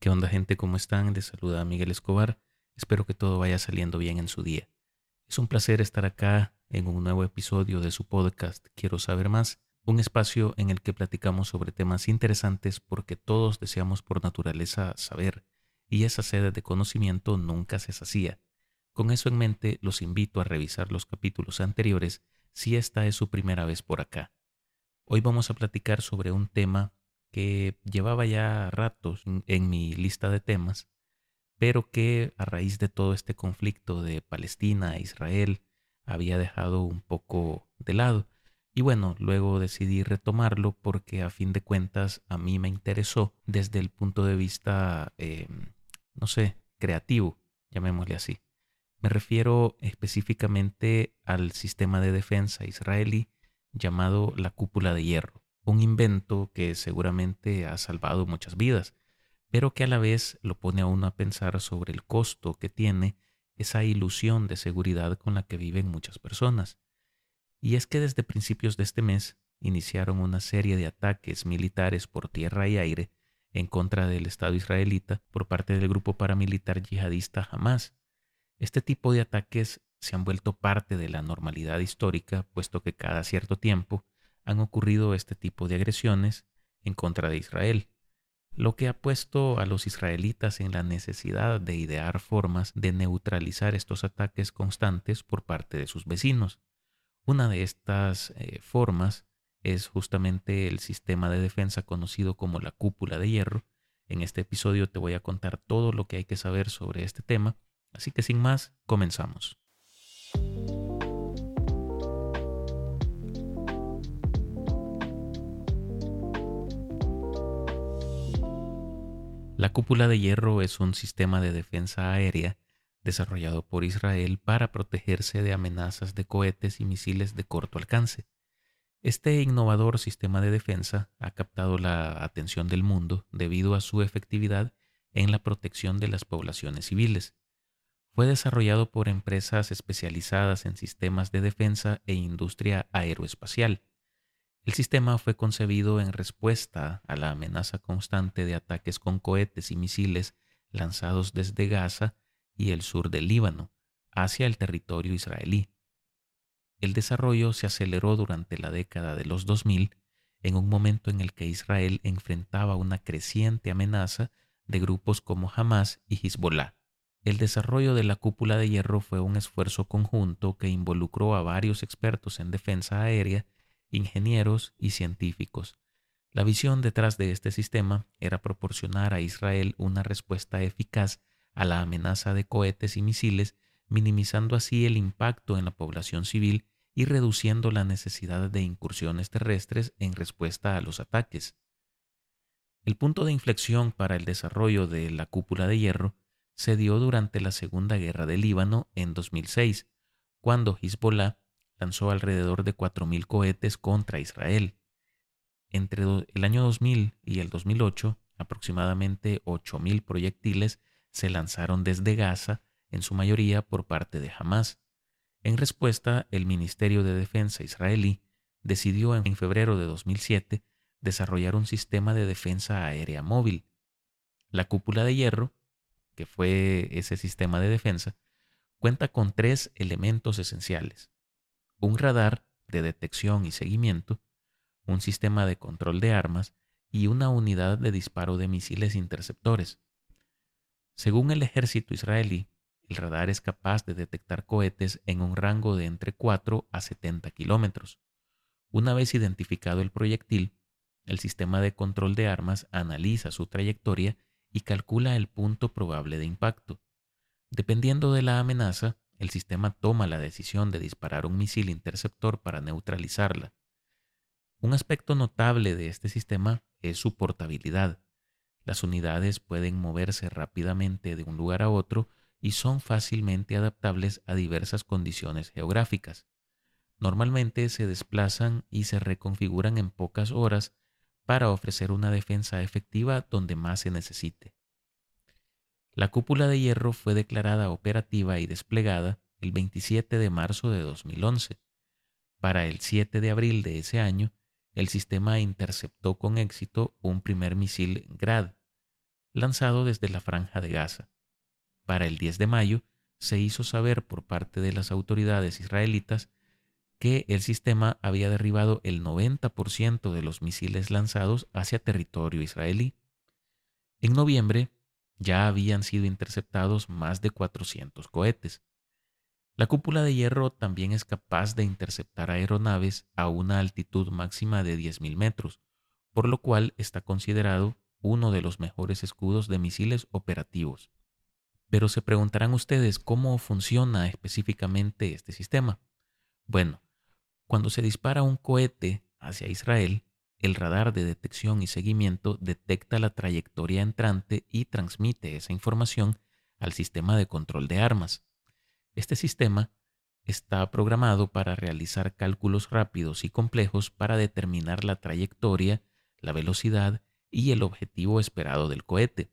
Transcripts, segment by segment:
¿Qué onda gente? ¿Cómo están? Les saluda Miguel Escobar. Espero que todo vaya saliendo bien en su día. Es un placer estar acá en un nuevo episodio de su podcast Quiero saber más, un espacio en el que platicamos sobre temas interesantes porque todos deseamos por naturaleza saber y esa sede de conocimiento nunca se sacía. Con eso en mente, los invito a revisar los capítulos anteriores si esta es su primera vez por acá. Hoy vamos a platicar sobre un tema que llevaba ya ratos en mi lista de temas, pero que a raíz de todo este conflicto de Palestina e Israel había dejado un poco de lado. Y bueno, luego decidí retomarlo porque a fin de cuentas a mí me interesó desde el punto de vista, em, no sé, creativo, llamémosle así. Me refiero específicamente al sistema de defensa israelí llamado la cúpula de hierro un invento que seguramente ha salvado muchas vidas, pero que a la vez lo pone a uno a pensar sobre el costo que tiene esa ilusión de seguridad con la que viven muchas personas. Y es que desde principios de este mes iniciaron una serie de ataques militares por tierra y aire en contra del Estado israelita por parte del grupo paramilitar yihadista Hamas. Este tipo de ataques se han vuelto parte de la normalidad histórica, puesto que cada cierto tiempo han ocurrido este tipo de agresiones en contra de Israel, lo que ha puesto a los israelitas en la necesidad de idear formas de neutralizar estos ataques constantes por parte de sus vecinos. Una de estas eh, formas es justamente el sistema de defensa conocido como la cúpula de hierro. En este episodio te voy a contar todo lo que hay que saber sobre este tema, así que sin más, comenzamos. La cúpula de hierro es un sistema de defensa aérea desarrollado por Israel para protegerse de amenazas de cohetes y misiles de corto alcance. Este innovador sistema de defensa ha captado la atención del mundo debido a su efectividad en la protección de las poblaciones civiles. Fue desarrollado por empresas especializadas en sistemas de defensa e industria aeroespacial el sistema fue concebido en respuesta a la amenaza constante de ataques con cohetes y misiles lanzados desde Gaza y el sur del Líbano hacia el territorio israelí. El desarrollo se aceleró durante la década de los 2000 en un momento en el que Israel enfrentaba una creciente amenaza de grupos como Hamas y Hezbollah. El desarrollo de la cúpula de hierro fue un esfuerzo conjunto que involucró a varios expertos en defensa aérea ingenieros y científicos. La visión detrás de este sistema era proporcionar a Israel una respuesta eficaz a la amenaza de cohetes y misiles, minimizando así el impacto en la población civil y reduciendo la necesidad de incursiones terrestres en respuesta a los ataques. El punto de inflexión para el desarrollo de la cúpula de hierro se dio durante la Segunda Guerra del Líbano en 2006, cuando Hezbollah lanzó alrededor de 4.000 cohetes contra Israel. Entre el año 2000 y el 2008, aproximadamente 8.000 proyectiles se lanzaron desde Gaza, en su mayoría por parte de Hamas. En respuesta, el Ministerio de Defensa israelí decidió en febrero de 2007 desarrollar un sistema de defensa aérea móvil. La cúpula de hierro, que fue ese sistema de defensa, cuenta con tres elementos esenciales un radar de detección y seguimiento, un sistema de control de armas y una unidad de disparo de misiles interceptores. Según el ejército israelí, el radar es capaz de detectar cohetes en un rango de entre 4 a 70 kilómetros. Una vez identificado el proyectil, el sistema de control de armas analiza su trayectoria y calcula el punto probable de impacto. Dependiendo de la amenaza, el sistema toma la decisión de disparar un misil interceptor para neutralizarla. Un aspecto notable de este sistema es su portabilidad. Las unidades pueden moverse rápidamente de un lugar a otro y son fácilmente adaptables a diversas condiciones geográficas. Normalmente se desplazan y se reconfiguran en pocas horas para ofrecer una defensa efectiva donde más se necesite. La cúpula de hierro fue declarada operativa y desplegada el 27 de marzo de 2011. Para el 7 de abril de ese año, el sistema interceptó con éxito un primer misil GRAD. lanzado desde la franja de Gaza. Para el 10 de mayo se hizo saber por parte de las autoridades israelitas que el sistema había derribado el 90% de los misiles lanzados hacia territorio israelí. En noviembre ya habían sido interceptados más de 400 cohetes. La cúpula de hierro también es capaz de interceptar aeronaves a una altitud máxima de 10.000 metros, por lo cual está considerado uno de los mejores escudos de misiles operativos. Pero se preguntarán ustedes cómo funciona específicamente este sistema. Bueno, cuando se dispara un cohete hacia Israel, el radar de detección y seguimiento detecta la trayectoria entrante y transmite esa información al sistema de control de armas. Este sistema está programado para realizar cálculos rápidos y complejos para determinar la trayectoria, la velocidad y el objetivo esperado del cohete.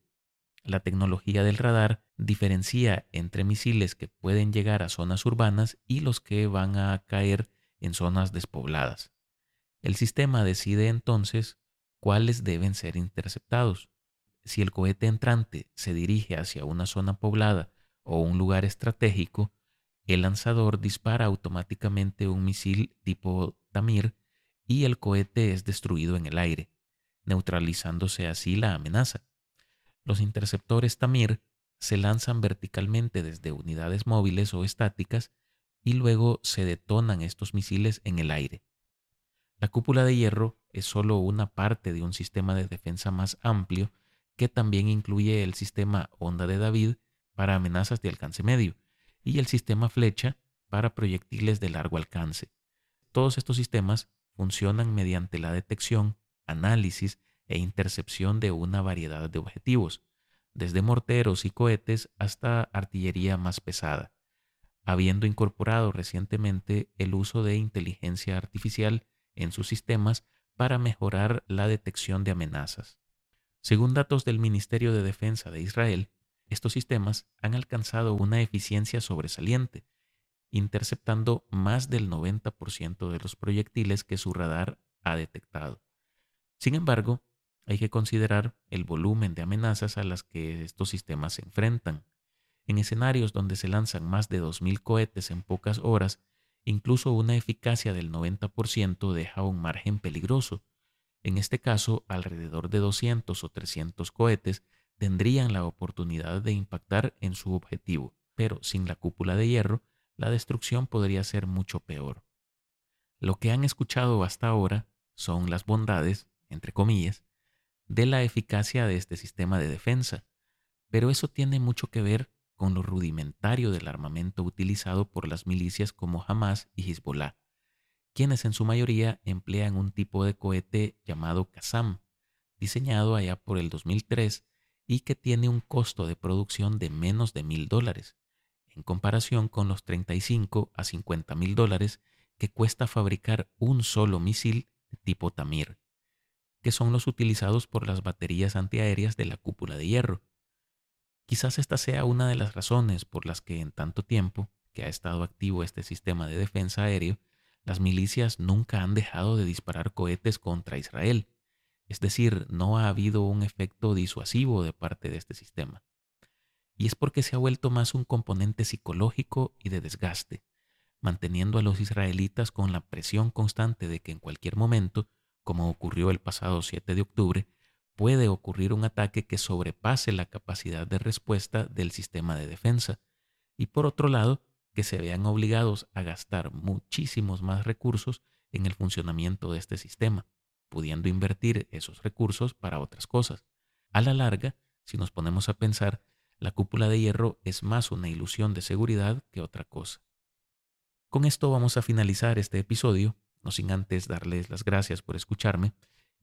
La tecnología del radar diferencia entre misiles que pueden llegar a zonas urbanas y los que van a caer en zonas despobladas. El sistema decide entonces cuáles deben ser interceptados. Si el cohete entrante se dirige hacia una zona poblada o un lugar estratégico, el lanzador dispara automáticamente un misil tipo Tamir y el cohete es destruido en el aire, neutralizándose así la amenaza. Los interceptores Tamir se lanzan verticalmente desde unidades móviles o estáticas y luego se detonan estos misiles en el aire. La cúpula de hierro es solo una parte de un sistema de defensa más amplio que también incluye el sistema Onda de David para amenazas de alcance medio y el sistema Flecha para proyectiles de largo alcance. Todos estos sistemas funcionan mediante la detección, análisis e intercepción de una variedad de objetivos, desde morteros y cohetes hasta artillería más pesada, habiendo incorporado recientemente el uso de inteligencia artificial en sus sistemas para mejorar la detección de amenazas. Según datos del Ministerio de Defensa de Israel, estos sistemas han alcanzado una eficiencia sobresaliente, interceptando más del 90% de los proyectiles que su radar ha detectado. Sin embargo, hay que considerar el volumen de amenazas a las que estos sistemas se enfrentan. En escenarios donde se lanzan más de 2.000 cohetes en pocas horas, Incluso una eficacia del 90% deja un margen peligroso. En este caso, alrededor de 200 o 300 cohetes tendrían la oportunidad de impactar en su objetivo, pero sin la cúpula de hierro, la destrucción podría ser mucho peor. Lo que han escuchado hasta ahora son las bondades, entre comillas, de la eficacia de este sistema de defensa, pero eso tiene mucho que ver con lo rudimentario del armamento utilizado por las milicias como Hamas y Hezbollah, quienes en su mayoría emplean un tipo de cohete llamado Qassam, diseñado allá por el 2003 y que tiene un costo de producción de menos de mil dólares, en comparación con los 35 a 50 mil dólares que cuesta fabricar un solo misil de tipo Tamir, que son los utilizados por las baterías antiaéreas de la cúpula de hierro Quizás esta sea una de las razones por las que en tanto tiempo que ha estado activo este sistema de defensa aéreo, las milicias nunca han dejado de disparar cohetes contra Israel. Es decir, no ha habido un efecto disuasivo de parte de este sistema. Y es porque se ha vuelto más un componente psicológico y de desgaste, manteniendo a los israelitas con la presión constante de que en cualquier momento, como ocurrió el pasado 7 de octubre, puede ocurrir un ataque que sobrepase la capacidad de respuesta del sistema de defensa y por otro lado, que se vean obligados a gastar muchísimos más recursos en el funcionamiento de este sistema, pudiendo invertir esos recursos para otras cosas. A la larga, si nos ponemos a pensar, la cúpula de hierro es más una ilusión de seguridad que otra cosa. Con esto vamos a finalizar este episodio, no sin antes darles las gracias por escucharme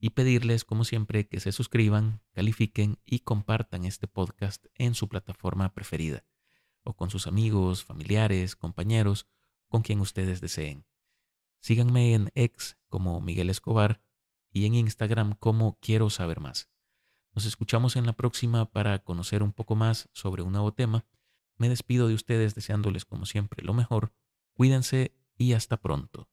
y pedirles, como siempre, que se suscriban, califiquen y compartan este podcast en su plataforma preferida, o con sus amigos, familiares, compañeros, con quien ustedes deseen. Síganme en X como Miguel Escobar y en Instagram como Quiero Saber Más. Nos escuchamos en la próxima para conocer un poco más sobre un nuevo tema. Me despido de ustedes deseándoles como siempre lo mejor. Cuídense y hasta pronto.